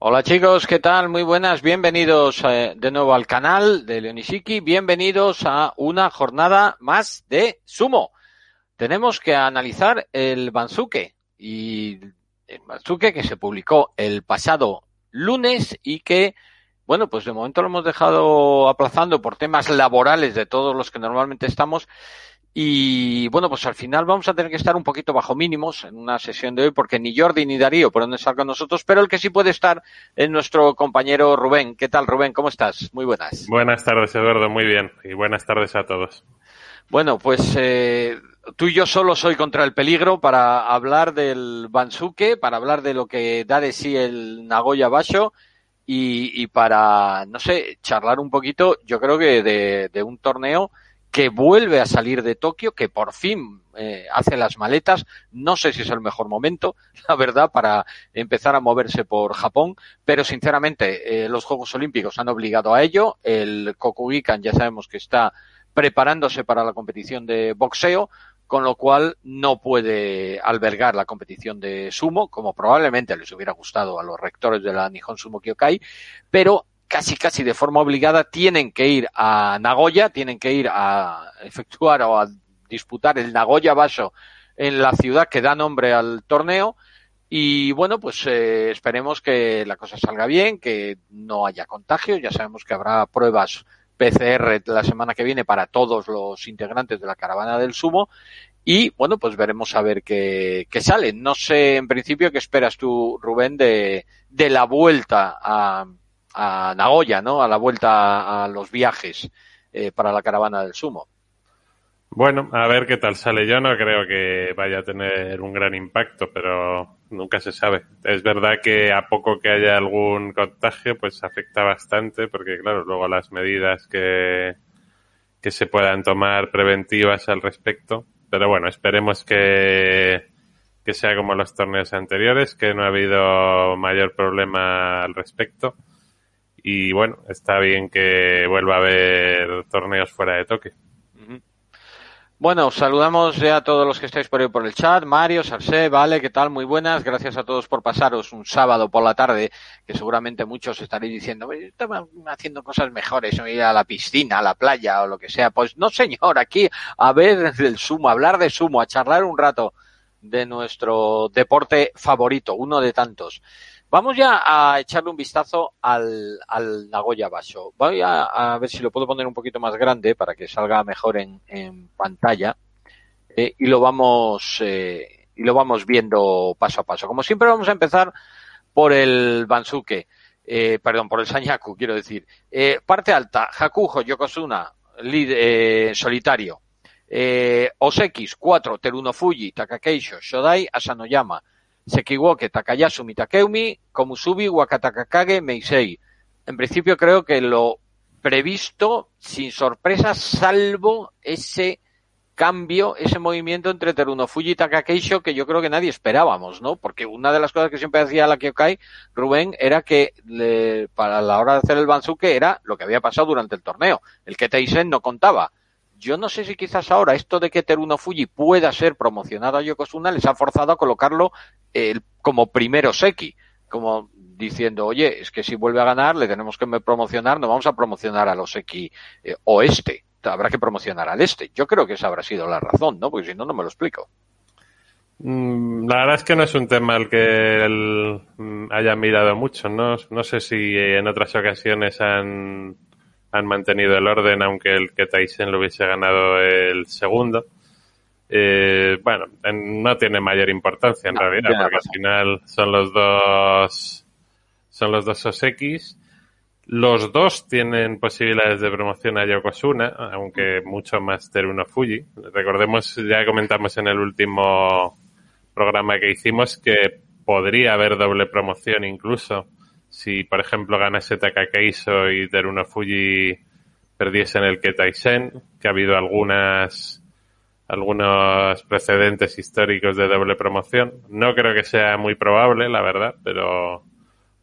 Hola chicos, ¿qué tal? Muy buenas, bienvenidos eh, de nuevo al canal de Leonishiki, bienvenidos a una jornada más de sumo. Tenemos que analizar el Banzuke y el Banzuke que se publicó el pasado lunes y que, bueno, pues de momento lo hemos dejado aplazando por temas laborales de todos los que normalmente estamos y bueno, pues al final vamos a tener que estar un poquito bajo mínimos en una sesión de hoy, porque ni Jordi ni Darío por donde estar con nosotros, pero el que sí puede estar es nuestro compañero Rubén. ¿Qué tal, Rubén? ¿Cómo estás? Muy buenas. Buenas tardes, Eduardo. Muy bien. Y buenas tardes a todos. Bueno, pues eh, tú y yo solo soy contra el peligro para hablar del Bansuke, para hablar de lo que da de sí el Nagoya Basho y, y para, no sé, charlar un poquito, yo creo que de, de un torneo que vuelve a salir de Tokio, que por fin eh, hace las maletas. No sé si es el mejor momento, la verdad, para empezar a moverse por Japón, pero sinceramente eh, los Juegos Olímpicos han obligado a ello. El Kokugikan ya sabemos que está preparándose para la competición de boxeo, con lo cual no puede albergar la competición de sumo, como probablemente les hubiera gustado a los rectores de la Nihon Sumo Kyokai, pero casi casi de forma obligada tienen que ir a Nagoya, tienen que ir a efectuar o a disputar el Nagoya Basho en la ciudad que da nombre al torneo. Y bueno, pues eh, esperemos que la cosa salga bien, que no haya contagio. Ya sabemos que habrá pruebas PCR la semana que viene para todos los integrantes de la caravana del sumo. Y bueno, pues veremos a ver qué, qué sale. No sé en principio qué esperas tú, Rubén, de, de la vuelta a, a Nagoya, ¿no? A la vuelta a los viajes eh, para la caravana del sumo. Bueno, a ver qué tal sale. Yo no creo que vaya a tener un gran impacto, pero nunca se sabe. Es verdad que a poco que haya algún contagio, pues afecta bastante, porque claro, luego las medidas que, que se puedan tomar preventivas al respecto. Pero bueno, esperemos que, que sea como los torneos anteriores, que no ha habido mayor problema al respecto y bueno, está bien que vuelva a haber torneos fuera de toque. Bueno, saludamos ya a todos los que estáis por ahí por el chat. Mario, Sarse, Vale, ¿qué tal? Muy buenas. Gracias a todos por pasaros un sábado por la tarde, que seguramente muchos estaréis diciendo, estaban haciendo cosas mejores, ir a la piscina, a la playa o lo que sea. Pues no, señor, aquí a ver el sumo, a hablar de sumo, a charlar un rato de nuestro deporte favorito, uno de tantos. Vamos ya a echarle un vistazo al, al Nagoya Basho. Voy a, a, ver si lo puedo poner un poquito más grande para que salga mejor en, en pantalla. Eh, y lo vamos, eh, y lo vamos viendo paso a paso. Como siempre vamos a empezar por el Bansuke, eh, perdón, por el Sanyaku, quiero decir. Eh, parte alta, Hakujo, Yokozuna, lead, eh, solitario. Eh, Osekis, 4, Teruno Fuji, Takakeisho, Shodai, Asanoyama. Sekiwoke, Takayasu, Mitakeumi, Komusubi, Wakatakakage, Meisei. En principio creo que lo previsto, sin sorpresas, salvo ese cambio, ese movimiento entre Terunofuji y Takakeisho que yo creo que nadie esperábamos, ¿no? Porque una de las cosas que siempre hacía la Kyokai, Rubén, era que le, para la hora de hacer el Bansuke era lo que había pasado durante el torneo. El que Teisen no contaba. Yo no sé si quizás ahora esto de que Teruno Fuji pueda ser promocionado a Yokozuna les ha forzado a colocarlo eh, como primero Seki, como diciendo, oye, es que si vuelve a ganar le tenemos que promocionar, no vamos a promocionar a los Seki eh, oeste, habrá que promocionar al este. Yo creo que esa habrá sido la razón, ¿no? Porque si no, no me lo explico. La verdad es que no es un tema al que él haya mirado mucho, ¿no? No sé si en otras ocasiones han han mantenido el orden, aunque el que Tyson lo hubiese ganado el segundo. Eh, bueno, no tiene mayor importancia en realidad, porque al final son los dos son los dos Oseki. Los dos tienen posibilidades de promoción a Yokozuna, aunque mucho más Teruno Fuji. Recordemos, ya comentamos en el último programa que hicimos que podría haber doble promoción incluso si, por ejemplo, ganase Takakeiso y Teruno Fuji perdiesen el Ketaisen, que ha habido algunas algunos precedentes históricos de doble promoción. No creo que sea muy probable, la verdad, pero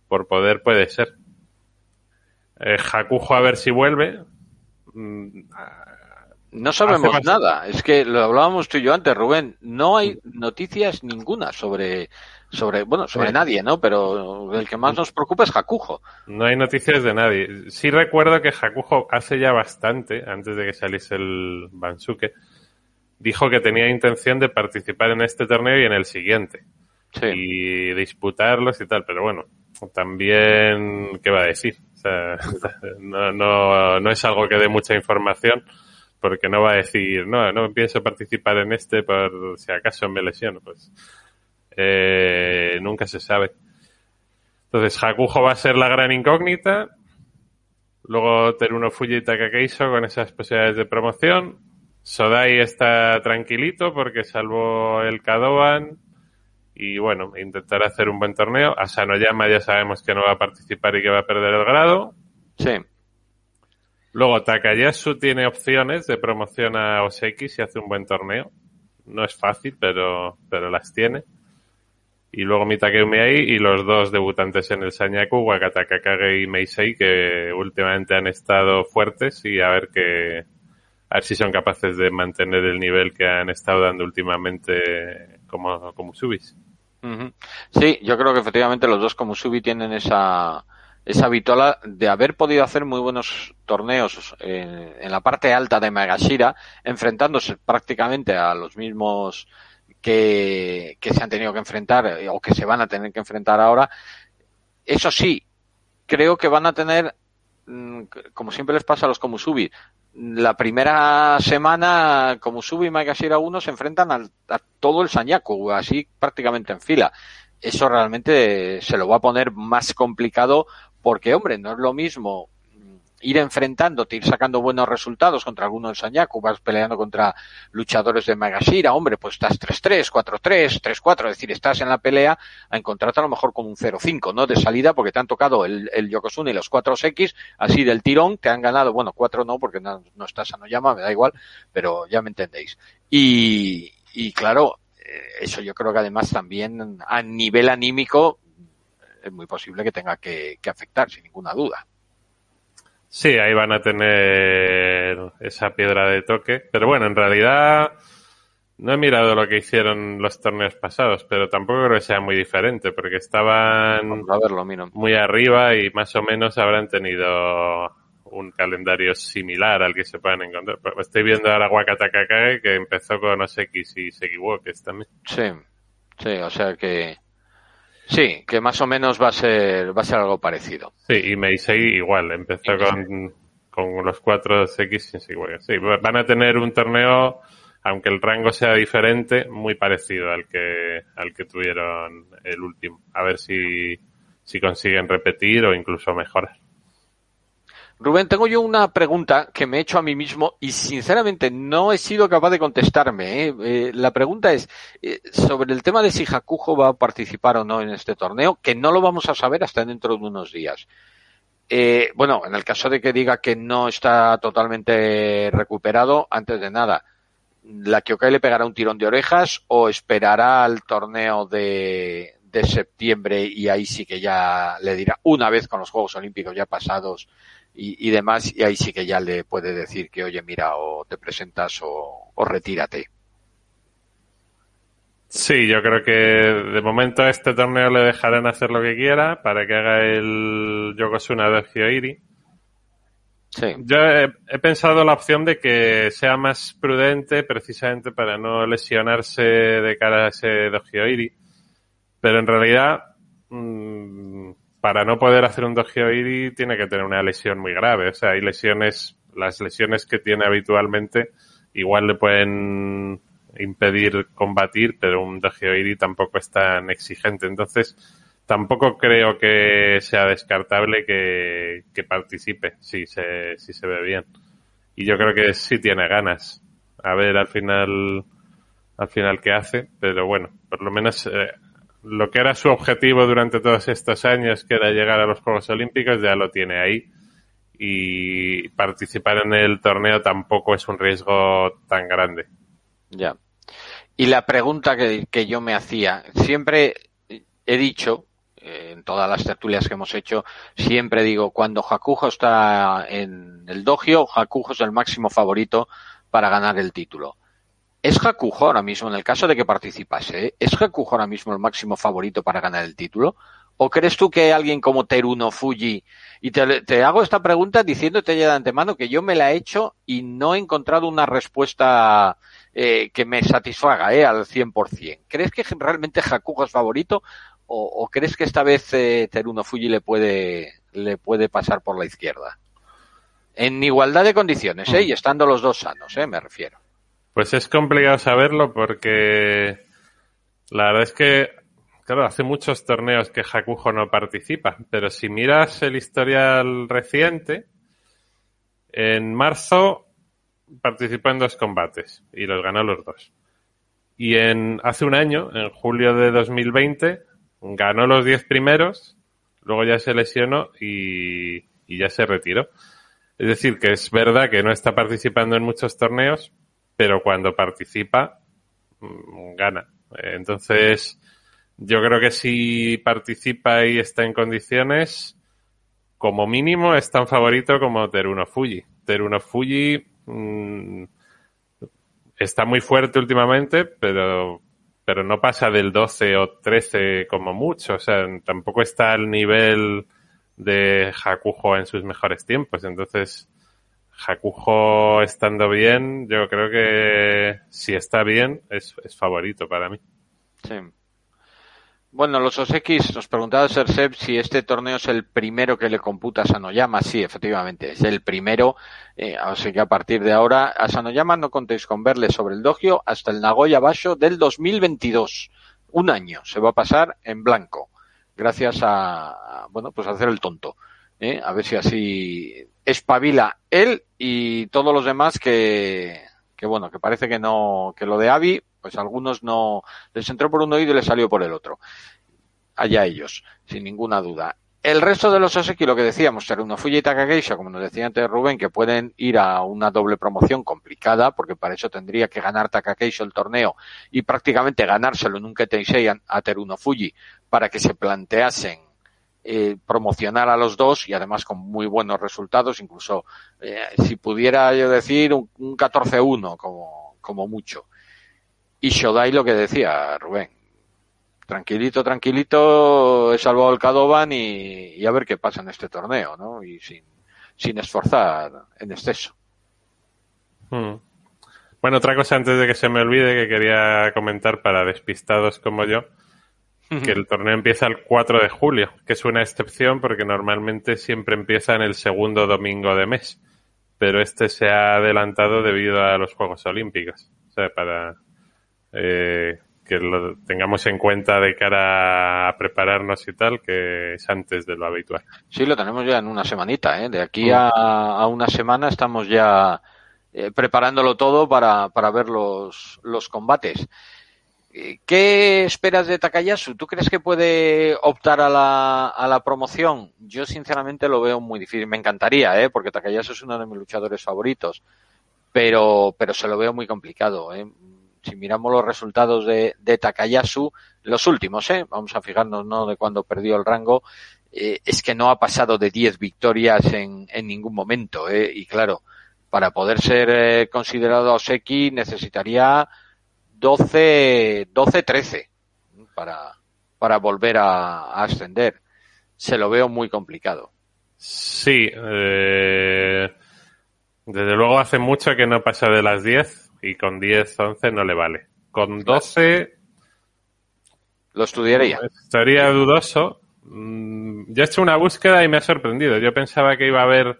por poder puede ser. Eh, a ver si vuelve. No sabemos nada. Es que lo hablábamos tú y yo antes, Rubén. No hay noticias ninguna sobre, sobre, bueno, sobre nadie, ¿no? Pero el que más nos preocupa es Hakujo. No hay noticias de nadie. Sí recuerdo que Hakujo hace ya bastante, antes de que saliese el Bansuke, dijo que tenía intención de participar en este torneo y en el siguiente. Sí. Y disputarlos y tal, pero bueno, también, ¿qué va a decir? O sea, no, no, no es algo que dé mucha información porque no va a decir, no, no pienso participar en este por si acaso me lesiono, pues eh, nunca se sabe. Entonces, Hakujo va a ser la gran incógnita. Luego Teruno Fuji y Takakeiso con esas posibilidades de promoción. Sodai está tranquilito porque salvo el Kadoban y bueno, intentará hacer un buen torneo. Asanoyama ya sabemos que no va a participar y que va a perder el grado. Sí. Luego Takayasu tiene opciones de promoción a Oseki si hace un buen torneo. No es fácil, pero, pero las tiene. Y luego Mitake ahí y los dos debutantes en el Sanyaku, Wakata Kakage y Meisei, que últimamente han estado fuertes y a ver que, a ver si son capaces de mantener el nivel que han estado dando últimamente como, como Subis. Sí, yo creo que efectivamente los dos como Subi tienen esa, esa vitola de haber podido hacer muy buenos torneos en, la parte alta de Magashira, enfrentándose prácticamente a los mismos que, se han tenido que enfrentar eh, o que se van a tener que enfrentar ahora. Eso sí, creo que van a tener, mm, como siempre les pasa a los Komusubi, la primera semana, como Subi y Magashira 1 se enfrentan a todo el Sanyaku, así prácticamente en fila. Eso realmente se lo va a poner más complicado porque, hombre, no es lo mismo ir enfrentándote, ir sacando buenos resultados contra alguno de Sanyaku, vas peleando contra luchadores de Magashira, hombre, pues estás 3-3, 4-3, 3-4, es decir, estás en la pelea a encontrarte a lo mejor con un 0-5, ¿no? De salida, porque te han tocado el, el Yokozuna y los 4X, así del tirón, te han ganado, bueno, 4 no, porque no, no estás a llama, me da igual, pero ya me entendéis. Y, y claro, eh, eso yo creo que además también a nivel anímico es muy posible que tenga que, que afectar, sin ninguna duda. Sí, ahí van a tener esa piedra de toque. Pero bueno, en realidad no he mirado lo que hicieron los torneos pasados, pero tampoco creo que sea muy diferente, porque estaban muy arriba y más o menos habrán tenido un calendario similar al que se pueden encontrar. Estoy viendo ahora Wakata Kakage que empezó con Oseki y Sekiwokes también. Sí, sí, o sea que Sí, que más o menos va a ser, va a ser algo parecido. Sí, y Meisei igual, empezó con, con los cuatro X sin Sí, van a tener un torneo, aunque el rango sea diferente, muy parecido al que, al que tuvieron el último. A ver si, si consiguen repetir o incluso mejorar. Rubén, tengo yo una pregunta que me he hecho a mí mismo y sinceramente no he sido capaz de contestarme. ¿eh? Eh, la pregunta es eh, sobre el tema de si Hakujo va a participar o no en este torneo, que no lo vamos a saber hasta dentro de unos días. bueno, en el caso de que diga que no está totalmente recuperado, antes de nada, ¿la Kyokai le pegará un tirón de orejas o esperará al torneo de, de septiembre y ahí sí que ya le dirá, una vez con los Juegos Olímpicos ya pasados, y, demás, y ahí sí que ya le puede decir que, oye, mira, o te presentas o, o retírate. Sí, yo creo que de momento a este torneo le dejarán hacer lo que quiera para que haga el Yokozuna de Hyoiri. Sí. Yo he, pensado la opción de que sea más prudente precisamente para no lesionarse de cara a ese Hyoiri. Pero en realidad, mmm, para no poder hacer un dojo iri tiene que tener una lesión muy grave. O sea, hay lesiones, las lesiones que tiene habitualmente igual le pueden impedir combatir, pero un Dogeoiri tampoco es tan exigente. Entonces, tampoco creo que sea descartable que, que participe si se, si se ve bien. Y yo creo que sí tiene ganas. A ver al final, al final qué hace, pero bueno, por lo menos eh, lo que era su objetivo durante todos estos años, que era llegar a los Juegos Olímpicos, ya lo tiene ahí. Y participar en el torneo tampoco es un riesgo tan grande. Ya. Y la pregunta que, que yo me hacía, siempre he dicho, eh, en todas las tertulias que hemos hecho, siempre digo, cuando Hakujo está en el dogio, Hakujo es el máximo favorito para ganar el título. ¿Es Hakujo ahora mismo, en el caso de que participase, ¿eh? ¿es Hakujo ahora mismo el máximo favorito para ganar el título? ¿O crees tú que alguien como Teruno Fuji, y te, te, hago esta pregunta diciéndote ya de antemano que yo me la he hecho y no he encontrado una respuesta eh, que me satisfaga eh, al 100%. ¿Crees que realmente Hakujo es favorito o, o crees que esta vez eh, Teruno Fuji le puede, le puede pasar por la izquierda? En igualdad de condiciones, ¿eh? Y estando los dos sanos, ¿eh? Me refiero. Pues es complicado saberlo porque la verdad es que, claro, hace muchos torneos que Hakujo no participa, pero si miras el historial reciente, en marzo participó en dos combates y los ganó los dos. Y en hace un año, en julio de 2020, ganó los diez primeros, luego ya se lesionó y, y ya se retiró. Es decir, que es verdad que no está participando en muchos torneos, pero cuando participa, mm, gana. Entonces, yo creo que si participa y está en condiciones, como mínimo es tan favorito como Teruno Fuji. Teruno Fuji mmm, está muy fuerte últimamente, pero, pero no pasa del 12 o 13 como mucho. O sea, tampoco está al nivel de Hakujo en sus mejores tiempos. Entonces, Hakujo estando bien, yo creo que si está bien, es, es favorito para mí. Sí. Bueno, los Osx nos preguntaba Sersep si este torneo es el primero que le computa a Sanoyama. Sí, efectivamente, es el primero. Eh, así que a partir de ahora, a Sanoyama no contéis con verle sobre el dogio hasta el Nagoya Basho del 2022. Un año se va a pasar en blanco gracias a, a bueno, pues a hacer el tonto. ¿eh? A ver si así espabila él y todos los demás que, que bueno, que parece que no, que lo de Avi, pues algunos no, les entró por un oído y les salió por el otro. Allá ellos, sin ninguna duda. El resto de los Oseki, lo que decíamos, Teruno Fuji y Takageisha, como nos decía antes Rubén, que pueden ir a una doble promoción complicada, porque para eso tendría que ganar Takageisha el torneo y prácticamente ganárselo en un Ketensei a Teruno Fuji para que se planteasen eh, promocionar a los dos y además con muy buenos resultados, incluso eh, si pudiera yo decir un, un 14-1 como, como mucho. Y Shodai lo que decía Rubén, tranquilito, tranquilito, he salvado el Cadovan y, a ver qué pasa en este torneo, ¿no? Y sin, sin esforzar en exceso. Hmm. Bueno, otra cosa antes de que se me olvide que quería comentar para despistados como yo, que el torneo empieza el 4 de julio, que es una excepción porque normalmente siempre empieza en el segundo domingo de mes, pero este se ha adelantado debido a los Juegos Olímpicos, o sea, para eh, que lo tengamos en cuenta de cara a prepararnos y tal, que es antes de lo habitual. Sí, lo tenemos ya en una semanita, ¿eh? De aquí a, a una semana estamos ya eh, preparándolo todo para, para ver los, los combates. ¿Qué esperas de Takayasu? ¿Tú crees que puede optar a la, a la promoción? Yo sinceramente lo veo muy difícil. Me encantaría, ¿eh? porque Takayasu es uno de mis luchadores favoritos, pero, pero se lo veo muy complicado. ¿eh? Si miramos los resultados de, de Takayasu, los últimos, ¿eh? vamos a fijarnos ¿no? de cuando perdió el rango, eh, es que no ha pasado de 10 victorias en, en ningún momento. ¿eh? Y claro, para poder ser eh, considerado Oseki necesitaría 12, 12, 13 para, para volver a, a, ascender. Se lo veo muy complicado. Sí, eh, desde luego hace mucho que no pasa de las 10 y con 10, 11 no le vale. Con 12 lo estudiaría. Estaría dudoso. Mm, yo he hecho una búsqueda y me ha sorprendido. Yo pensaba que iba a haber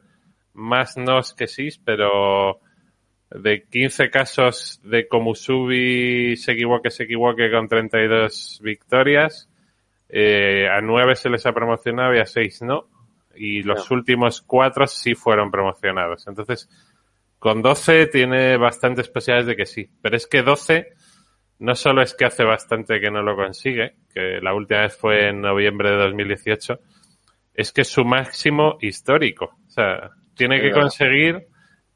más nos que sí, pero de 15 casos de Komusubi se equivoque, se equivoque con 32 victorias, eh, a 9 se les ha promocionado y a 6 no. Y los últimos 4 sí fueron promocionados. Entonces, con 12 tiene bastantes posibilidades de que sí. Pero es que 12 no solo es que hace bastante que no lo consigue, que la última vez fue en noviembre de 2018, es que es su máximo histórico. O sea, tiene que conseguir,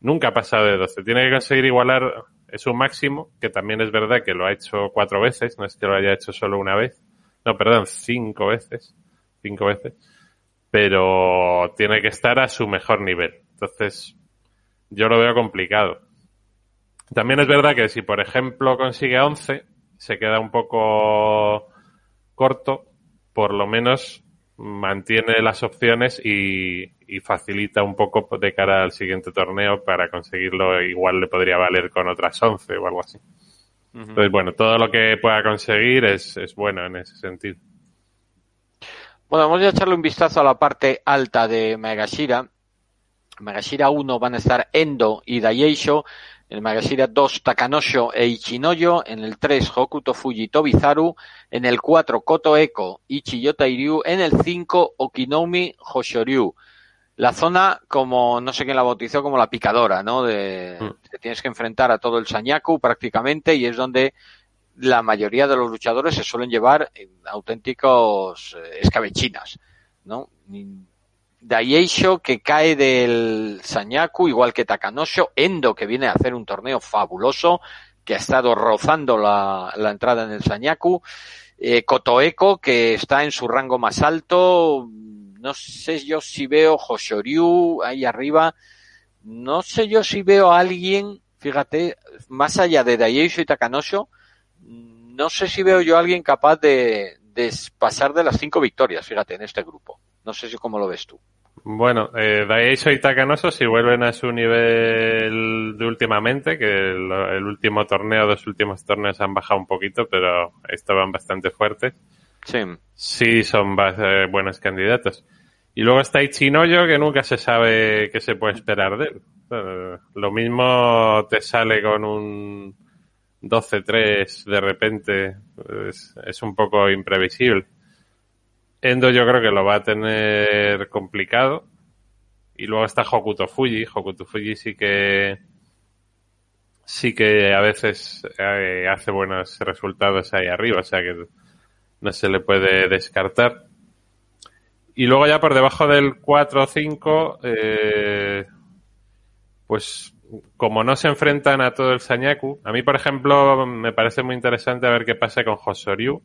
nunca ha pasado de 12, tiene que conseguir igualar su máximo, que también es verdad que lo ha hecho cuatro veces, no es que lo haya hecho solo una vez, no, perdón, cinco veces, cinco veces, pero tiene que estar a su mejor nivel. Entonces, yo lo veo complicado. También es verdad que si, por ejemplo, consigue 11, se queda un poco corto, por lo menos mantiene las opciones y, facilita un poco de cara al siguiente torneo para conseguirlo. Igual le podría valer con otras 11 o algo así. Entonces, bueno, todo lo que pueda conseguir es, es bueno en ese sentido. Bueno, vamos a echarle un vistazo a la parte alta de Megashira. Megashira 1 van a estar Endo y Daieisho. En el Megashira 2 Takanosho e Ichinoyo. En el 3 Hokuto Fuji Tobizaru. En el 4 Koto Eko Ichiyota Iryu. En el 5 Okinomi Hoshoryu. La zona, como no sé quién la bautizó, como la picadora, ¿no? De, mm. tienes que enfrentar a todo el Sanyaku prácticamente y es donde la mayoría de los luchadores se suelen llevar auténticos eh, escabechinas, ¿no? Daieisho que cae del Sanyaku, igual que Takanosho, Endo que viene a hacer un torneo fabuloso, que ha estado rozando la, entrada en el Sanyaku, eh, Kotoeko que está en su rango más alto, no sé yo si veo Hoshoryu ahí arriba, no sé yo si veo a alguien, fíjate, más allá de Daieisho y Takanosho, no sé si veo yo a alguien capaz de, de pasar de las cinco victorias, fíjate, en este grupo. No sé si cómo lo ves tú. Bueno, eh, Daisho y Takanoso si vuelven a su nivel de últimamente, que el, último torneo, dos últimos torneos han bajado un poquito, pero estaban bastante fuertes. Sí. Sí, son eh, buenos candidatos. Y luego está Ichinoyo, que nunca se sabe qué se puede esperar de él. Eh, lo mismo te sale con un 12-3 de repente, es un poco imprevisible. Endo yo creo que lo va a tener complicado. Y luego está Hokuto Fuji. Hokuto Fuji sí que sí que a veces eh, hace buenos resultados ahí arriba, o sea que no se le puede descartar. Y luego ya por debajo del 4 o 5, eh, pues como no se enfrentan a todo el Sanyaku, a mí por ejemplo me parece muy interesante a ver qué pasa con Hosoryu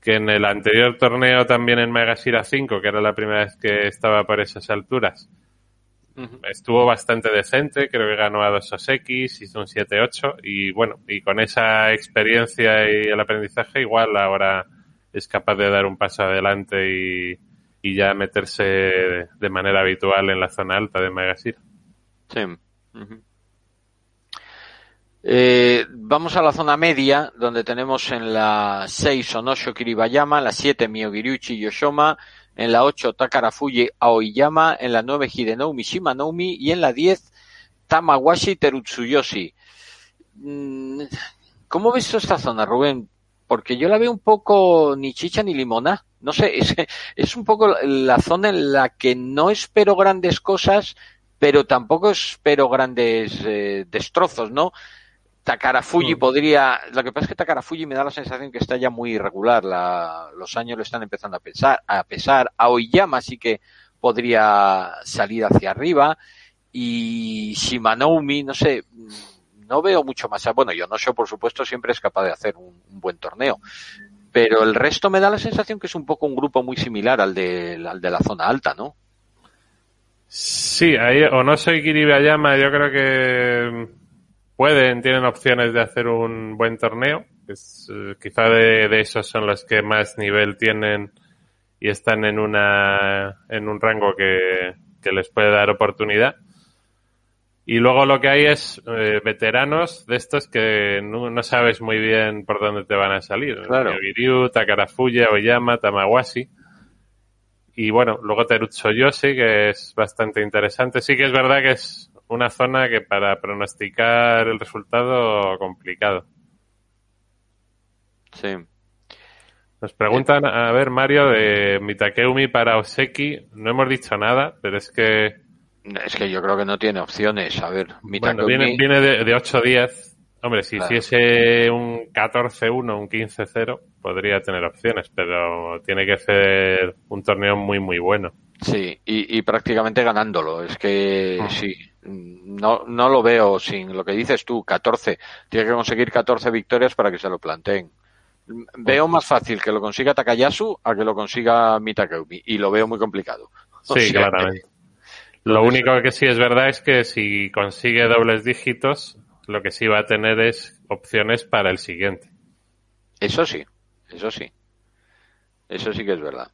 que en el anterior torneo también en Megashira 5, que era la primera vez que estaba por esas alturas, estuvo bastante decente, creo que ganó a dos Oseki, hizo un 7-8 y bueno, y con esa experiencia y el aprendizaje igual ahora es capaz de dar un paso adelante y, ya meterse de, manera habitual en la zona alta de Megashira. Sí. Eh, vamos a la zona media, donde tenemos en la 6 Onosho Kiribayama, en la 7 Miyogiriuchi Yoshoma, en la 8 Takarafuji Aoiyama, en la 9 Hidenoumi Shimanoumi y en la 10 Tamawashi Terutsuyoshi. Mm, ¿Cómo ves esta zona, Rubén? Porque yo la veo un poco ni chicha ni limona. No sé, es, es un poco la zona en la que no espero grandes cosas, pero tampoco espero grandes eh, destrozos, ¿no? Takarafuji mm. podría, lo que pasa es que Takarafuji me da la sensación que está ya muy irregular, los años lo están empezando a pesar, a pesar, Aoyama sí que podría salir hacia arriba y Shimanoumi, no sé, no veo mucho más, bueno, yo no sé, por supuesto, siempre es capaz de hacer un, buen torneo, pero el resto me da la sensación que es un poco un grupo muy similar al de, al de la zona alta, ¿no? Sí, ahí, o no soy Kiribayama, yo creo que pueden, tienen opciones de hacer un buen torneo. Es, eh, quizá de, esos son los que más nivel tienen y están en una en un rango que, que les puede dar oportunidad. Y luego lo que hay es eh, veteranos de estos que no, sabes muy bien por dónde te van a salir. Claro. Takara Takarafuya, Oyama, Tamawashi. Y bueno, luego Terutsu Yoshi, que es bastante interesante. Sí que es verdad que es una zona que para pronosticar el resultado complicado. Sí. Nos preguntan, a ver, Mario, de Mitakeumi para Oseki. No hemos dicho nada, pero es que. Es que yo creo que no tiene opciones. A ver, Mitakeumi. Bueno, viene, viene de, de 8-10. Hombre, si hiciese un 14-1, un 15-0, podría tener opciones, pero tiene que ser un torneo muy, muy bueno. Sí, y, y prácticamente ganándolo. Es que ah. sí, no, no lo veo sin lo que dices tú, 14. Tiene que conseguir 14 victorias para que se lo planteen. Veo más fácil que lo consiga Takayasu a que lo consiga Mitakeumi y lo veo muy complicado. Sí, claramente. Lo único que sí es verdad es que si consigue dobles dígitos, lo que sí va a tener es opciones para el siguiente. Eso sí, eso sí. Eso sí que es verdad.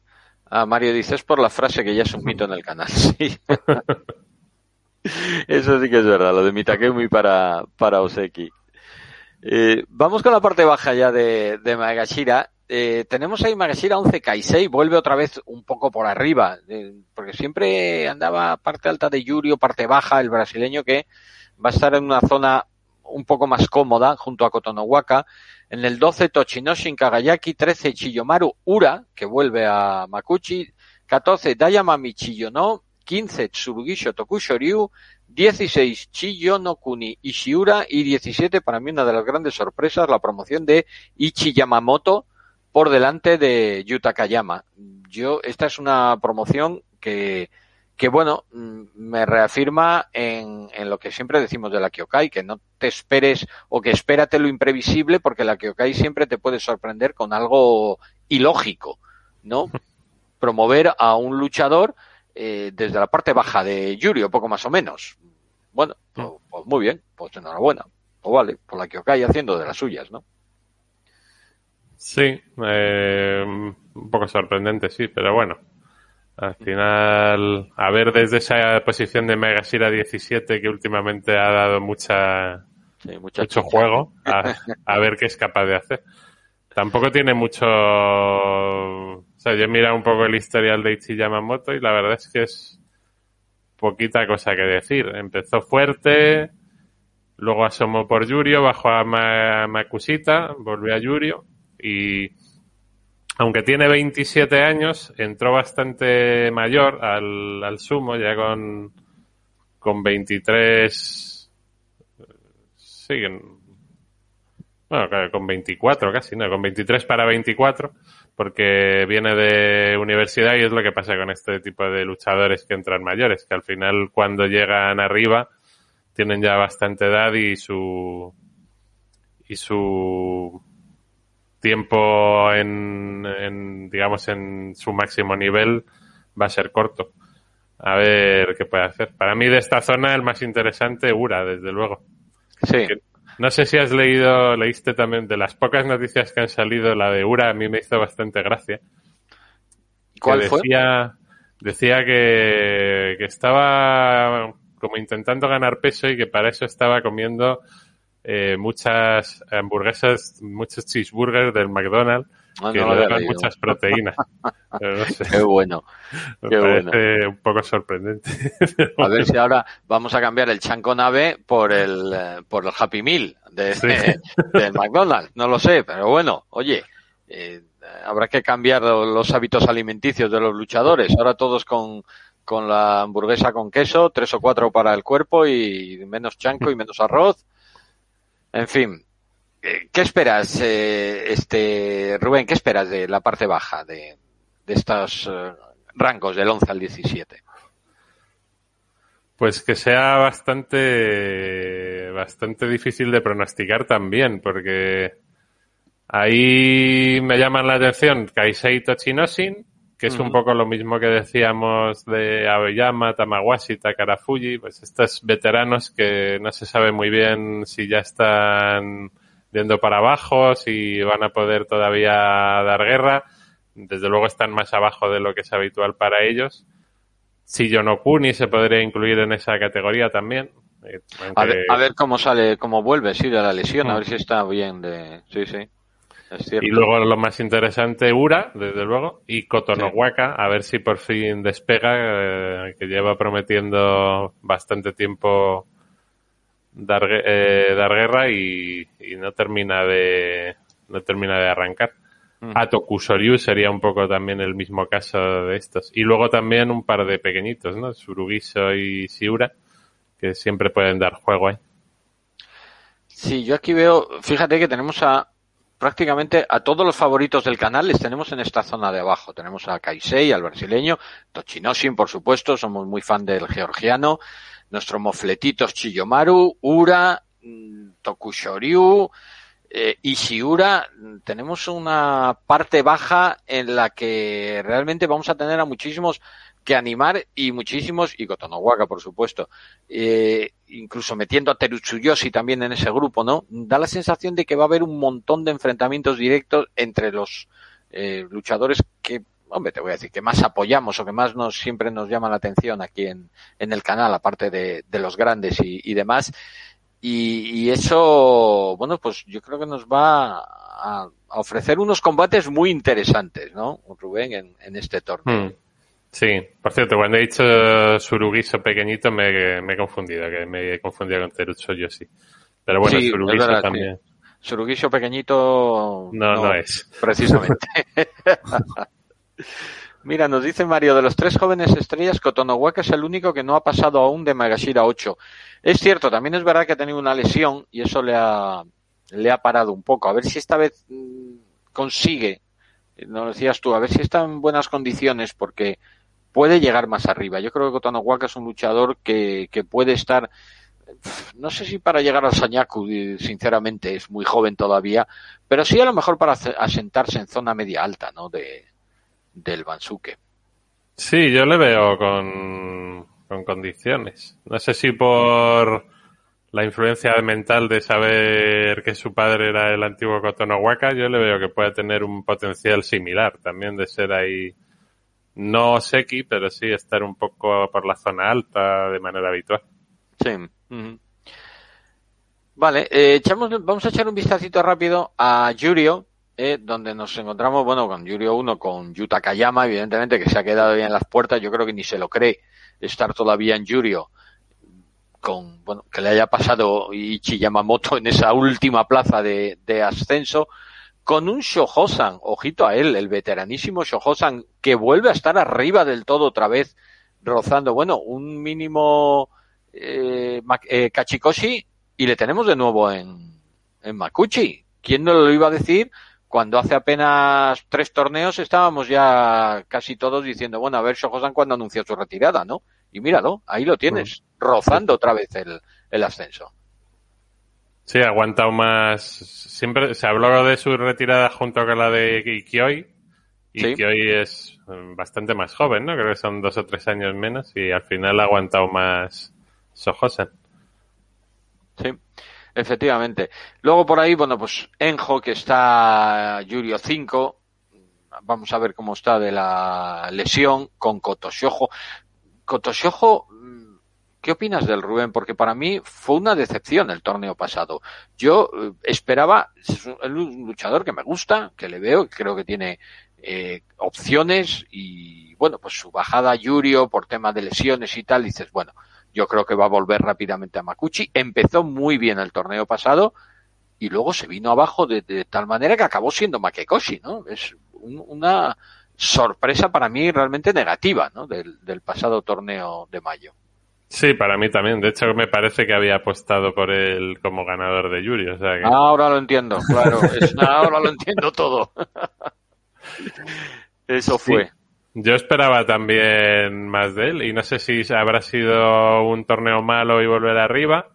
Ah, Mario dice, es por la frase que ya es un mito en el canal. Sí. eso sí que es verdad, lo de Mitakeumi para, para Oseki. Eh, vamos con la parte baja ya de, de Magashira. Eh, tenemos ahí Magashira 11 Kaisei, vuelve otra vez un poco por arriba, eh, porque siempre andaba parte alta de Yuri parte baja, el brasileño que va a estar en una zona un poco más cómoda junto a Kotonowaka. En el 12 Tochinoshin Kagayaki, 13 Chiyomaru Ura, que vuelve a Makuchi, 14 Dayama Michiyono, 15 Tsurugisho Tokushoryu, 16 Chiyo no Kuni Ishiura. Y 17 para mí una de las grandes sorpresas la promoción de Ichi Yamamoto por delante de Yuta Kayama. Yo esta es una promoción que que bueno, mm, me reafirma en, en, lo que siempre decimos de la Kyokai, que no te esperes o que espérate lo imprevisible porque la Kyokai siempre te puede sorprender con algo ilógico, ¿no? Promover a un luchador eh, desde la parte baja de Yuri, o poco más o menos. Bueno, pues, pues muy bien, pues enhorabuena. O pues vale, por la Kyokai haciendo de las suyas, ¿no? Sí, eh, un poco sorprendente, sí, pero bueno, al final, a ver desde esa posición de Megashira 17 que últimamente ha dado mucha, mucho juego, a, ver qué es capaz de hacer. Tampoco tiene mucho... O sea, yo he mirado un poco el historial de Ichi Yamamoto y la verdad es que es poquita cosa que decir. Empezó fuerte, luego asomó por Yurio, bajó a Makusita, volvió a Yurio y aunque tiene 27 años, entró bastante mayor al, al sumo, ya con, con 23, sí, bueno, con 24 casi, no, con 23 para 24, porque viene de universidad y es lo que pasa con este tipo de luchadores que entran mayores, que al final cuando llegan arriba tienen ya bastante edad y su, y su tiempo en, digamos, en su máximo nivel va a ser corto. A ver qué puede hacer. Para mí de esta zona el más interesante, Ura, desde luego. Sí. no sé si has leído, leíste también de las pocas noticias que han salido, la de Ura a mí me hizo bastante gracia. ¿Cuál decía, Decía que, que estaba como intentando ganar peso y que para eso estaba comiendo eh, muchas hamburguesas, muchos cheeseburgers del McDonald's ah, que le dan muchas proteínas. Qué bueno. Qué bueno. un poco sorprendente. A ver si ahora vamos a cambiar el chanco nave por el, eh, por el Happy Meal de, del McDonald's. No lo sé, pero bueno, oye, eh, habrá que cambiar los hábitos alimenticios de los luchadores. Ahora todos con, con la hamburguesa con queso, tres o cuatro para el cuerpo y menos chanco y menos arroz en fin, eh, ¿qué esperas, eh, este Rubén? ¿Qué esperas de la parte baja de, estos eh, rangos del 11 al 17? Pues que sea bastante, bastante difícil de pronosticar también, porque ahí me llaman la atención Kaisei Tochinoshin, que es un poco lo mismo que decíamos de Aoyama, Tamawashi, Takarafuji, pues estos veteranos que no se sabe muy bien si ya están viendo para abajo, si van a poder todavía dar guerra. Desde luego están más abajo de lo que es habitual para ellos. Si Yonokuni se podría incluir en esa categoría también. Eh, a, ver, cómo sale, cómo vuelve, sí, de la lesión, a ver si está bien de, sí, sí. Y luego lo más interesante, Ura, desde luego, y Cotonohuaca, a ver si por fin despega, eh, que lleva prometiendo bastante tiempo dar, eh, dar guerra y, no termina de no termina de arrancar. Mm. Atokusoryu sería un poco también el mismo caso de estos. Y luego también un par de pequeñitos, ¿no? Surugiso y Siura, que siempre pueden dar juego ahí. Sí, yo aquí veo, fíjate que tenemos a prácticamente a todos los favoritos del canal les tenemos en esta zona de abajo. Tenemos a Kaisei, al brasileño, Tochinoshin, por supuesto, somos muy fan del georgiano, nuestro mofletito Chiyomaru, Ura, mm, Tokushoryu, eh, Ishiura, tenemos una parte baja en la que realmente vamos a tener a muchísimos que animar y muchísimos, y Kotonowaka, por supuesto, eh, incluso metiendo a Terutsuyoshi también en ese grupo, ¿no? Da la sensación de que va a haber un montón de enfrentamientos directos entre los eh, luchadores que, hombre, te voy a decir, que más apoyamos o que más nos siempre nos llama la atención aquí en, en el canal, aparte de, de los grandes y, y demás. Y, y, eso, bueno, pues yo creo que nos va a, a ofrecer unos combates muy interesantes, ¿no, Rubén, en, en este torneo. Hmm. Sí, por cierto, cuando he dicho Surugiso pequeñito me, me, he confundido, que me he confundido con Terutsu sí. Pero bueno, sí, Surugiso también. Sí. pequeñito. No, no, es. Precisamente. Mira, nos dice Mario, de los tres jóvenes estrellas, Kotonowaka es el único que no ha pasado aún de Magashira 8. Es cierto, también es verdad que ha tenido una lesión y eso le ha, le ha parado un poco. A ver si esta vez mm, consigue, no lo decías tú, a ver si está en buenas condiciones porque puede llegar más arriba. Yo creo que Kotonowaka es un luchador que, que puede estar, no sé si para llegar al Sanyaku, sinceramente, es muy joven todavía, pero sí a lo mejor para asentarse en zona media alta, ¿no? De, del Bansuke. Sí, yo le veo con, con condiciones. No sé si por la influencia mental de saber que su padre era el antiguo Kotonowaka, yo le veo que puede tener un potencial similar también de ser ahí no Seki, pero sí estar un poco por la zona alta de manera habitual. Sí. Vale, eh, echamos, vamos a echar un vistacito rápido a Yurio, eh, donde nos encontramos, bueno, con Yurio 1, con Yuta Kayama, evidentemente, que se ha quedado bien en las puertas, yo creo que ni se lo cree estar todavía en Yurio, con, bueno, que le haya pasado Ichi Yamamoto en esa última plaza de, de ascenso, con un Shohosan, ojito a él, el veteranísimo Shohosan, que vuelve a estar arriba del todo otra vez, rozando, bueno, un mínimo eh, eh, Kachikoshi y le tenemos de nuevo en, en Makuchi. ¿Quién no lo iba a decir? Cuando hace apenas tres torneos estábamos ya casi todos diciendo, bueno, a ver Shohosan cuando anunció su retirada, ¿no? Y míralo, ahí lo tienes, rozando otra vez el, el ascenso. Sí, ha aguantado más. Siempre se habló de su retirada junto con la de Ikioi. Y Ikioi es mm, bastante más joven, ¿no? Creo que son dos o tres años menos y al final ha aguantado más Sohosen. Sí, efectivamente. Luego por ahí, bueno, pues Enjo, que está Yurio 5. Vamos a ver cómo está de la lesión con Kotoshojo. Kotoshojo ¿Qué opinas del Rubén? Porque para mí fue una decepción el torneo pasado. Yo eh, esperaba, es un luchador que me gusta, que le veo, creo que tiene eh, opciones y bueno, pues su bajada a Yurio por tema de lesiones y tal, dices, bueno, yo creo que va a volver rápidamente a Makuchi. Empezó muy bien el torneo pasado y luego se vino abajo de, tal manera que acabó siendo Makekoshi, ¿no? Es una sorpresa para mí realmente negativa, ¿no? del pasado torneo de mayo. Sí, para mí también. De hecho, me parece que había apostado por él como ganador de Yuri. O sea Ahora lo entiendo, claro. ahora lo entiendo todo. Eso fue. Yo esperaba también más de él y no sé si habrá sido un torneo malo y volver arriba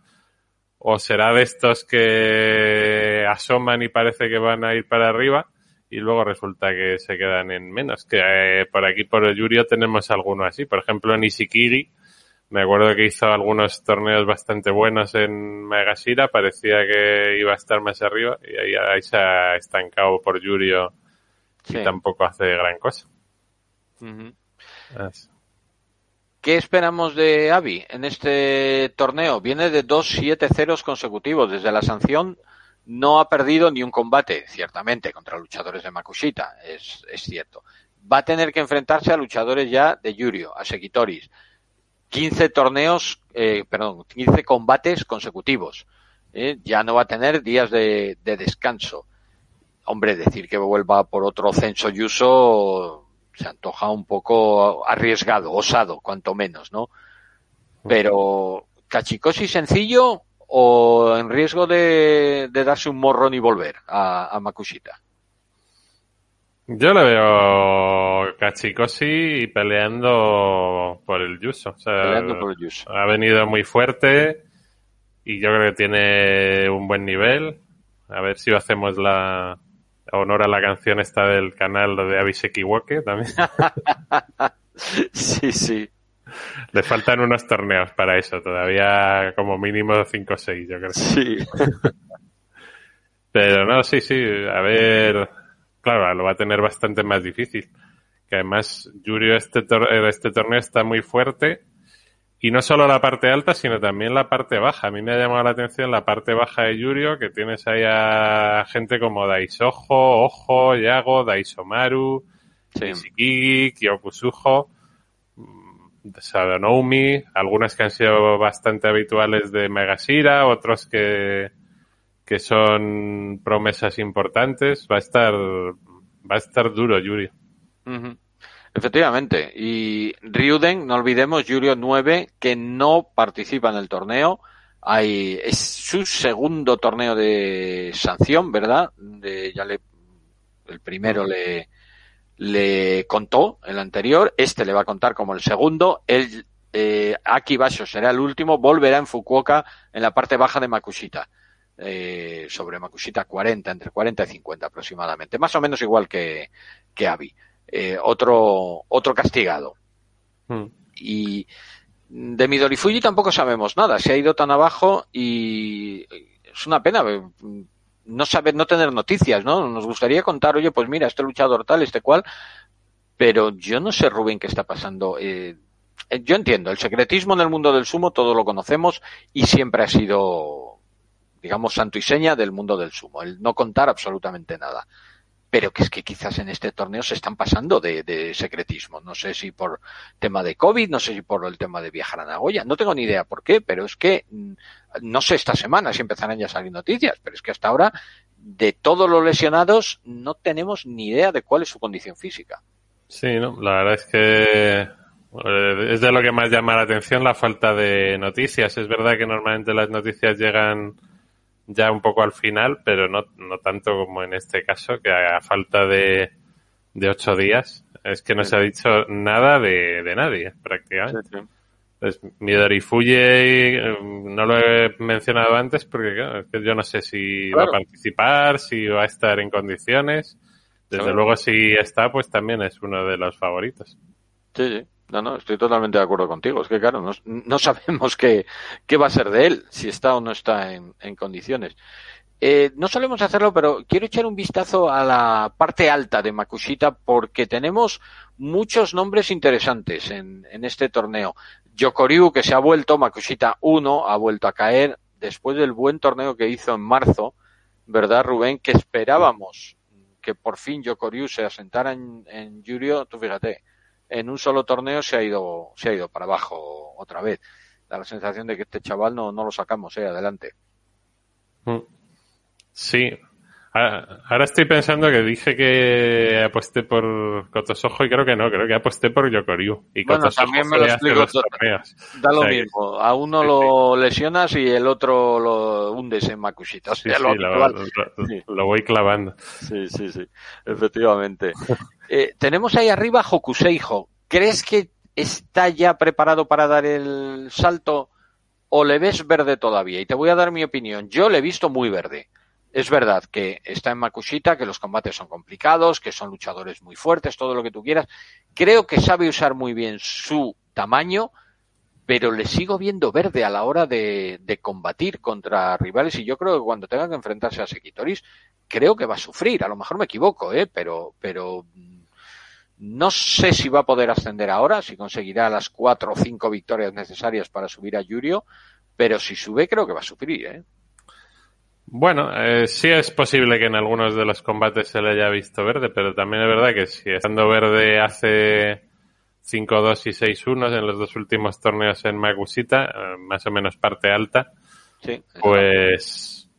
o será de estos que asoman y parece que van a ir para arriba y luego resulta que se quedan en menos. Que eh, por aquí, por el Yurio, tenemos alguno así. Por ejemplo, en Ishikiri me acuerdo que hizo algunos torneos bastante buenos en Megashira, parecía que iba a estar más arriba y ahí, se ha estancado por Yurio y tampoco hace gran cosa. ¿Qué esperamos de Avi en este torneo? Viene de dos 7 ceros consecutivos. Desde la sanción no ha perdido ni un combate, ciertamente, contra luchadores de Makushita, es, es cierto. Va a tener que enfrentarse a luchadores ya de Yurio, a Sekitoris. 15 torneos, eh, perdón, 15 combates consecutivos. ¿eh? Ya no va a tener días de, de, descanso. Hombre, decir que vuelva por otro censo Yuso se antoja un poco arriesgado, osado, cuanto menos, ¿no? Pero, ¿Cachikosi sencillo o en riesgo de, de darse un morrón y volver a, a Makushita? Yo le veo Cachikosi peleando por el Yuso. O sea, peleando por el Yuso. Ha venido muy fuerte y yo creo que tiene un buen nivel. A ver si hacemos la honor a la canción esta del canal de Abiseki Woke también. sí, sí. Le faltan unos torneos para eso, todavía como mínimo 5 o 6, yo creo. Sí. Pero no, sí, sí, a ver, claro, lo va a tener bastante más difícil. Que además, Yurio, este, tor este torneo está muy fuerte. Y no solo la parte alta, sino también la parte baja. A mí me ha llamado la atención la parte baja de Yurio, que tienes ahí a gente como Daisojo, Ojo, Yago, Daisomaru, Sí. Kyokusujo, Sadonoumi, algunas que han sido bastante habituales de Megashira, otros que, que son promesas importantes. Va a estar, va a estar duro, Yuri. Efectivamente. Y Ryuden, no olvidemos, Yurio 9, que no participa en el torneo. Hay, es su segundo torneo de sanción, ¿verdad? De, ya le, el primero le, le contó el anterior, este le va a contar como el segundo, el eh, Aki Basho será el último, volverá en Fukuoka en la parte baja de Makushita, eh, sobre Makushita 40, entre 40 y 50 aproximadamente, más o menos igual que, que Abi, eh, otro, otro castigado. Hmm. Y de Midori Fuji tampoco sabemos nada, se ha ido tan abajo y es una pena no saber, no tener noticias, ¿no? Nos gustaría contar, oye, pues mira, este luchador tal, este cual, pero yo no sé, Rubén, qué está pasando. Eh, yo entiendo, el secretismo en el mundo del sumo, todos lo conocemos y siempre ha sido, digamos, santo y seña del mundo del sumo, el no contar absolutamente nada. Pero que es que quizás en este torneo se están pasando de, secretismo. No sé si por tema de COVID, no sé si por el tema de viajar a Nagoya, no tengo ni idea por qué, pero es que no sé esta semana si empezarán ya a salir noticias, pero es que hasta ahora de todos los lesionados no tenemos ni idea de cuál es su condición física. Sí, no, la verdad es que es de lo que más llama la atención la falta de noticias. Es verdad que normalmente las noticias llegan ya un poco al final, pero no, no tanto como en este caso, que a falta de, de ocho días es que no sí. se ha dicho nada de, de nadie, prácticamente. Sí, sí. Pues Midori Fuji no lo he mencionado antes porque claro, es que yo no sé si claro. va a participar, si va a estar en condiciones. Desde luego si está, pues también es uno de los favoritos. Sí, sí. No, no, estoy totalmente de acuerdo contigo. Es que, claro, no, no sabemos qué, qué va a ser de él, si está o no está en, en condiciones. Eh, no solemos hacerlo, pero quiero echar un vistazo a la parte alta de Makushita porque tenemos muchos nombres interesantes en, en este torneo. Yokoryu, que se ha vuelto, Makushita 1, ha vuelto a caer después del buen torneo que hizo en marzo, ¿verdad, Rubén? Que esperábamos que por fin Yokoryu se asentara en, en Yurio, tú fíjate, en un solo torneo se ha ido, se ha ido para abajo otra vez. Da la sensación de que este chaval no, no lo sacamos, eh, adelante. Sí. Ahora estoy pensando que dije que aposté por Kotosojo y creo que no, creo que aposté por Yokoryu. Y bueno, también me lo explico todo. Da lo o sea, mismo. A uno lo lesionas y el otro lo hundes en Makushita. O sea, sí, lo, sí, lo, lo, sí. lo, voy clavando. Sí, sí, sí. Efectivamente. eh, tenemos ahí arriba Hokuseijo. ¿Crees que está ya preparado para dar el salto o le ves verde todavía? Y te voy a dar mi opinión. Yo le he visto muy verde. Es verdad que está en Makushita, que los combates son complicados, que son luchadores muy fuertes, todo lo que tú quieras. Creo que sabe usar muy bien su tamaño, pero le sigo viendo verde a la hora de, de combatir contra rivales y yo creo que cuando tenga que enfrentarse a Sekitoris, creo que va a sufrir. A lo mejor me equivoco, ¿eh? pero, pero no sé si va a poder ascender ahora, si conseguirá las cuatro o cinco victorias necesarias para subir a Yurio, pero si sube creo que va a sufrir, ¿eh? Bueno, eh, sí es posible que en algunos de los combates se le haya visto verde, pero también es verdad que si estando verde hace 5-2 y 6-1 en los dos últimos torneos en Magushita, eh, más o menos parte alta, Sí. pues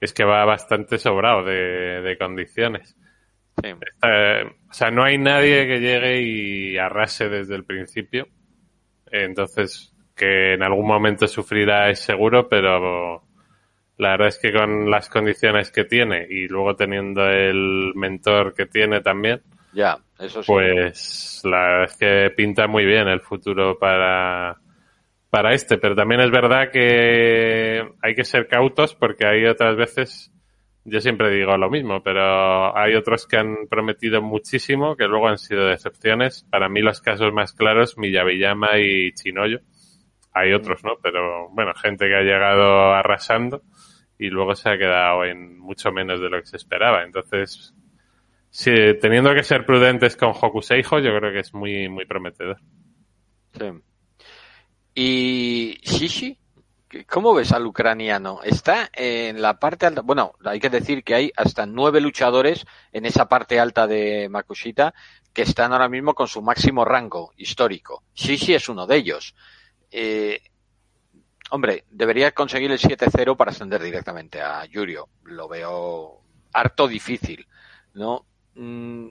es que va bastante sobrado de, de condiciones. Sí. O sea, no hay nadie que llegue y arrase desde el principio. Entonces, que en algún momento sufrirá es seguro, pero la verdad es que con las condiciones que tiene y luego teniendo el mentor que tiene también, Ya, eso sí. pues la verdad es que pinta muy bien el futuro para, para este, pero también es verdad que hay que ser cautos porque hay otras veces, yo siempre digo lo mismo, pero hay otros que han prometido muchísimo que luego han sido decepciones. Para mí los casos más claros, Miyabiyama y Chinoyo. Hay otros, ¿no? Pero bueno, gente que ha llegado arrasando y luego se ha quedado en mucho menos de lo que se esperaba. Entonces, sí, teniendo que ser prudentes con Hokuseijo, yo creo que es muy, muy prometedor. Sí. Y Shishi, ¿cómo ves al ucraniano? Está en la parte alta. Bueno, hay que decir que hay hasta nueve luchadores en esa parte alta de Makushita que están ahora mismo con su máximo rango histórico. Shishi es uno de ellos. Eh, hombre, debería conseguir el 7-0 para ascender directamente a Yurio. Lo veo harto difícil, ¿no? Mm,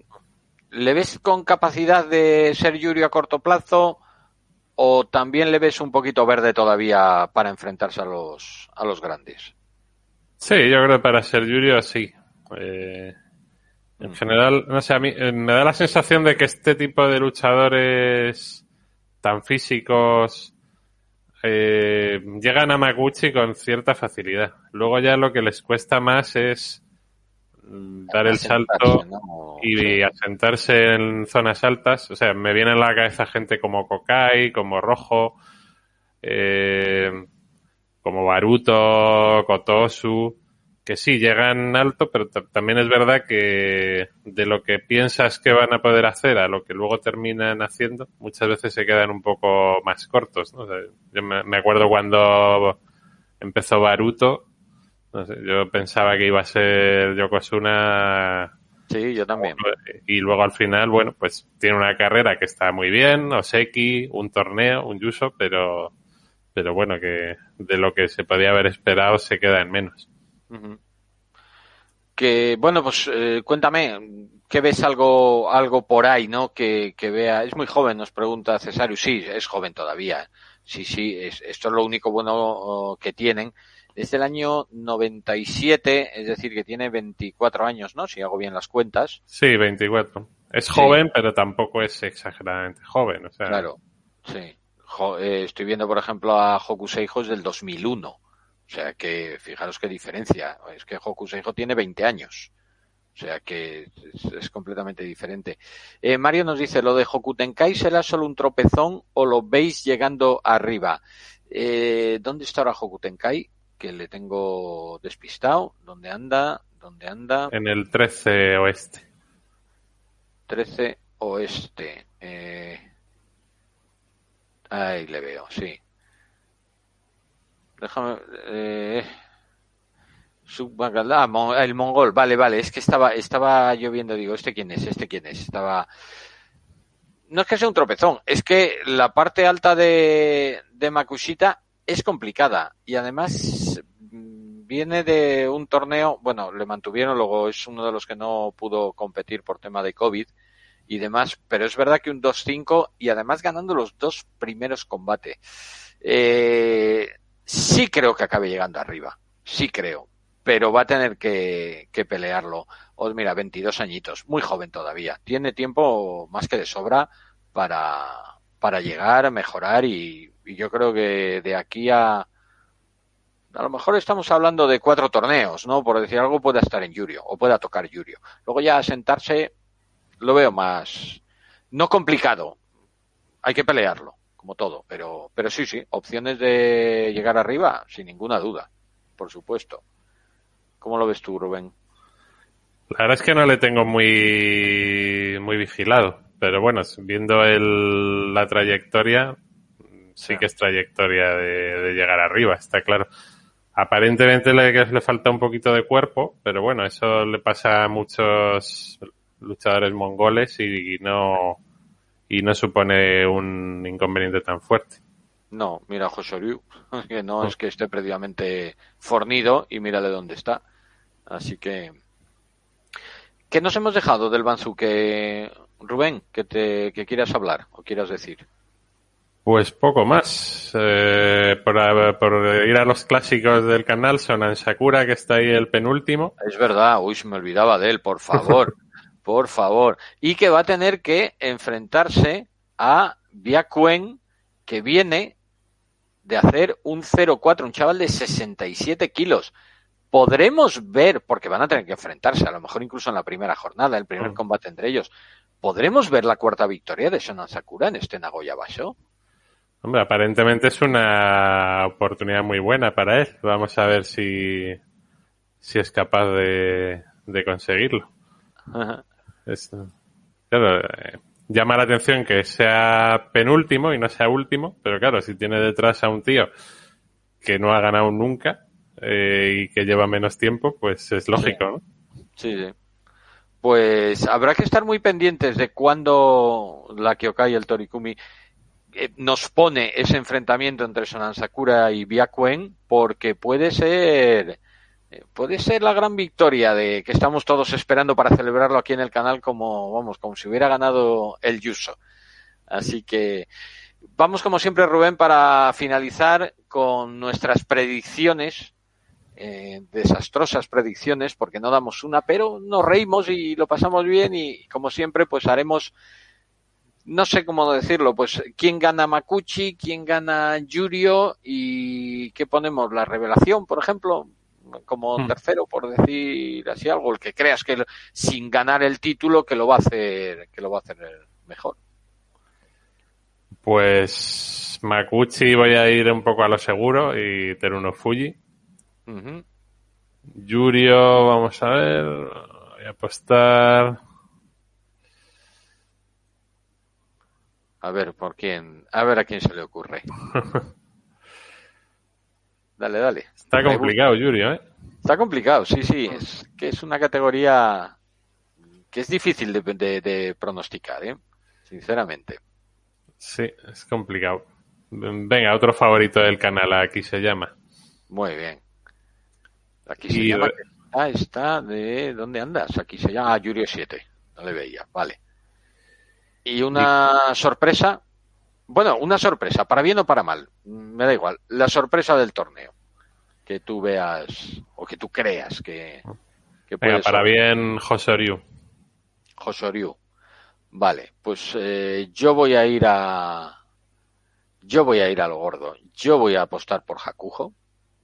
¿Le ves con capacidad de ser Yurio a corto plazo? O también le ves un poquito verde todavía para enfrentarse a los a los grandes? Sí, yo creo que para ser Yurio sí. Eh, en general, no sé, a mí eh, me da la sensación de que este tipo de luchadores tan físicos eh, llegan a Maguchi con cierta facilidad. Luego ya lo que les cuesta más es mm, dar el salto y asentarse en zonas altas. O sea, me viene a la cabeza gente como Kokai, como Rojo, eh, como Baruto, Kotosu, que sí llegan alto, pero ta- también es verdad que de lo que piensas que van a poder hacer a lo que luego terminan haciendo, muchas veces se quedan un poco más cortos. ¿no? O sea, yo me, me acuerdo cuando empezó Baruto, no sé, yo pensaba que iba a ser Yokozuna Sí, yo también. y luego al final, bueno, pues tiene una carrera que está muy bien, Oseki, un torneo, un Yuso, pero, pero bueno, que de lo que se podía haber esperado se queda en menos. Que bueno, pues eh, cuéntame, ¿qué ves algo algo por ahí, no? Que, que vea, es muy joven, nos pregunta Cesario. Sí, es joven todavía. Sí, sí, es, esto es lo único bueno oh, que tienen. Desde el año 97, es decir, que tiene 24 años, ¿no? Si hago bien las cuentas. Sí, 24. Es Sí. joven, pero tampoco es exageradamente joven, o sea, Claro, sí. Jo- eh, estoy viendo, por ejemplo, a Hokuseijo es del 2001. O sea que, fijaros qué diferencia. Es que Hokuseijo tiene 20 años. O sea que es, es completamente diferente. Eh, Mario nos dice, ¿lo de Hokutenkai será solo un tropezón o lo veis llegando arriba? Eh, ¿Dónde está ahora Hokutenkai? Que le tengo despistado. ¿Dónde anda? ¿Dónde anda? en el 13 oeste. 13 oeste. Eh... Ahí le veo, sí. Déjame. Eh... Ah, el mongol, vale, vale. Es que estaba, estaba yo viendo, digo, ¿este quién es? ¿Este quién es? Estaba. No es que sea un tropezón, es que la parte alta de, de Makushita es complicada y además mm, viene de un torneo, bueno, le mantuvieron, luego es uno de los que no pudo competir por tema de COVID y demás, pero es verdad que un 2-5 y además ganando los dos primeros combates. Eh, sí creo que acabe llegando arriba, sí creo, pero va a tener que, que pelearlo. Os mira, 22 añitos, muy joven todavía, tiene tiempo más que de sobra para, para llegar, mejorar y, y yo creo que de aquí a a lo mejor estamos hablando de cuatro torneos, ¿no? Por decir algo, pueda estar en Yurio o pueda tocar Yurio. Luego ya sentarse lo veo más no complicado. Hay que pelearlo, como todo, pero pero sí, sí, opciones de llegar arriba sin ninguna duda, por supuesto. ¿Cómo lo ves tú, Rubén? La verdad es que no le tengo muy, muy vigilado, pero bueno, viendo el, la trayectoria, sí que es trayectoria de, de llegar arriba, está claro. aparentemente le, le falta un poquito de cuerpo, pero bueno, eso le pasa a muchos luchadores mongoles y, no y no supone un inconveniente tan fuerte. No, mira Josoriu, que no es que esté previamente fornido y mírale dónde está. Así que ¿Qué nos hemos dejado del que Rubén, que te que quieras hablar o quieras decir? Pues poco más. Eh, por, ir a los clásicos del canal, Sonan Sakura, que está ahí el penúltimo. Es verdad, uy, se me olvidaba de él, por favor. por favor. Y que va a tener que enfrentarse a Biakuen, que viene de hacer un 0-4, un chaval de 67 kilos. Podremos ver, porque van a tener que enfrentarse, a lo mejor incluso en la primera jornada, el primer mm. combate entre ellos, ¿podremos ver la cuarta victoria de Sonan Sakura en este Nagoya Basho? Hombre, aparentemente es una oportunidad muy buena para él. Vamos a ver si, si es capaz de, de conseguirlo. claro, eh, llama la atención que sea penúltimo y no sea último, pero claro, si tiene detrás a un tío que no ha ganado nunca eh, y que lleva menos tiempo, pues es lógico, ¿no? Sí, sí. Pues habrá que estar muy pendientes de cuándo la Kyokai y el Torikumi eh, nos pone ese enfrentamiento entre Sonan Sakura y Byakuen porque puede ser eh, puede ser la gran victoria de que estamos todos esperando para celebrarlo aquí en el canal como vamos como si hubiera ganado el Yuso. Así que vamos como siempre Rubén para finalizar con nuestras predicciones eh, desastrosas predicciones porque no damos una pero nos reímos y lo pasamos bien y como siempre pues haremos no sé cómo decirlo, pues quién gana Makuchi, quién gana Yurio y qué ponemos, la revelación, por ejemplo, como hmm. tercero, por decir así algo, el que creas que sin ganar el título que lo va a hacer, que lo va a hacer mejor. Pues Makuchi voy a ir un poco a lo seguro y Teruno Fuji. Yurio, vamos a ver, voy a apostar A ver, ¿por quién? A ver a quién se le ocurre. dale, dale. Está complicado, Yuri, ¿eh? Está complicado, sí, sí. Es que es una categoría que es difícil de, pronosticar, ¿eh? Sinceramente. Sí, es complicado. Venga, otro favorito del canal, aquí se llama. Muy bien. Aquí se llama. Ah, está de. ¿Dónde andas? Aquí se llama Yuri 7. No le veía. Vale. Y una sorpresa, bueno, una sorpresa, para bien o para mal, me da igual, la sorpresa del torneo, que tú veas o que tú creas que, que Venga, para bien José Oriu. José Oriu. Vale, pues eh, yo voy a ir a yo voy a ir a lo gordo. Yo voy a apostar por Hakujo.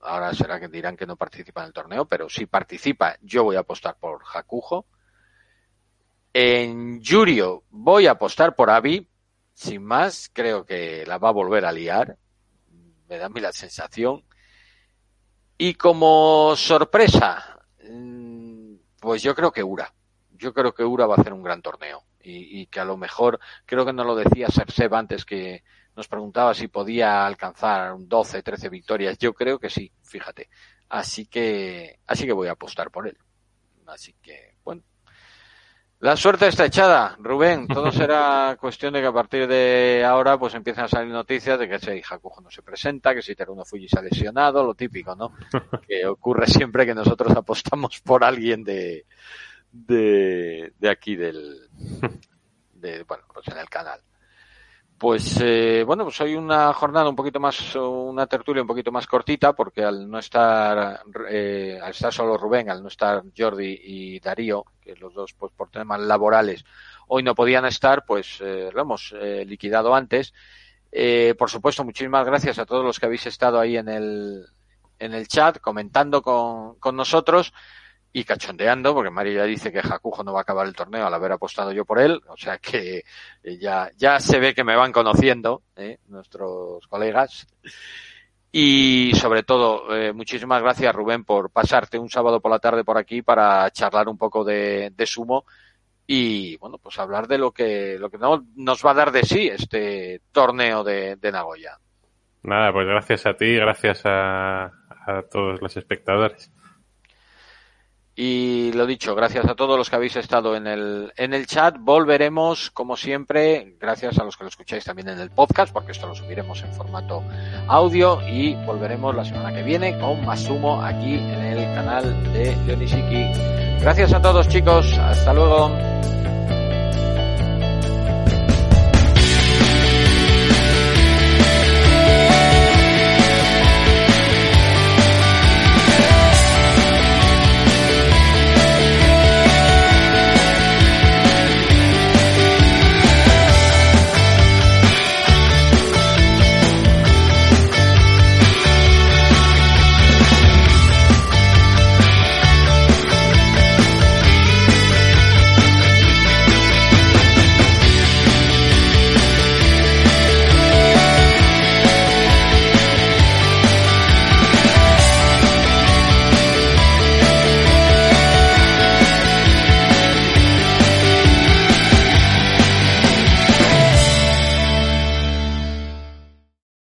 Ahora será que dirán que no participa en el torneo, pero si participa, yo voy a apostar por Hakujo. En Yurio voy a apostar por Avi. Sin más, creo que la va a volver a liar. Me da a mí la sensación. Y como sorpresa, mm, pues yo creo que Ura. Yo creo que Ura va a hacer un gran torneo. Y, que a lo mejor, creo que nos lo decía Serseb antes que nos preguntaba si podía alcanzar 12, 13 victorias. Yo creo que sí, fíjate. Así que, así que voy a apostar por él. Así que, la suerte está echada, Rubén. Todo será cuestión de que a partir de ahora pues empiecen a salir noticias de que ese Hakujo no se presenta, que si Teruno Fuji se ha lesionado, lo típico, ¿no? que ocurre siempre que nosotros apostamos por alguien de, de, de aquí del, de, bueno, pues en el canal. Pues eh, bueno, pues hoy una jornada un poquito más, una tertulia un poquito más cortita, porque al no estar, eh, al estar solo Rubén, al no estar Jordi y Darío, que los dos pues por temas laborales hoy no podían estar, pues eh, lo hemos eh, liquidado antes. Eh, por supuesto, muchísimas gracias a todos los que habéis estado ahí en el, en el chat comentando con, con nosotros y cachondeando, porque Mario ya dice que Jacujo no va a acabar el torneo al haber apostado yo por él, o sea que eh, ya, ya se ve que me van conociendo ¿eh? nuestros colegas. Y sobre todo, eh, muchísimas gracias Rubén por pasarte un sábado por la tarde por aquí para charlar un poco de, de sumo y bueno, pues hablar de lo que, lo que nos va a dar de sí este torneo de, de Nagoya. Nada, pues gracias a ti, gracias a, a todos los espectadores. Y lo dicho, gracias a todos los que habéis estado en el, en el chat. Volveremos, como siempre, gracias a los que lo escucháis también en el podcast, porque esto lo subiremos en formato audio y volveremos la semana que viene con más sumo aquí en el canal de Leonisiki. Gracias a todos chicos, hasta luego.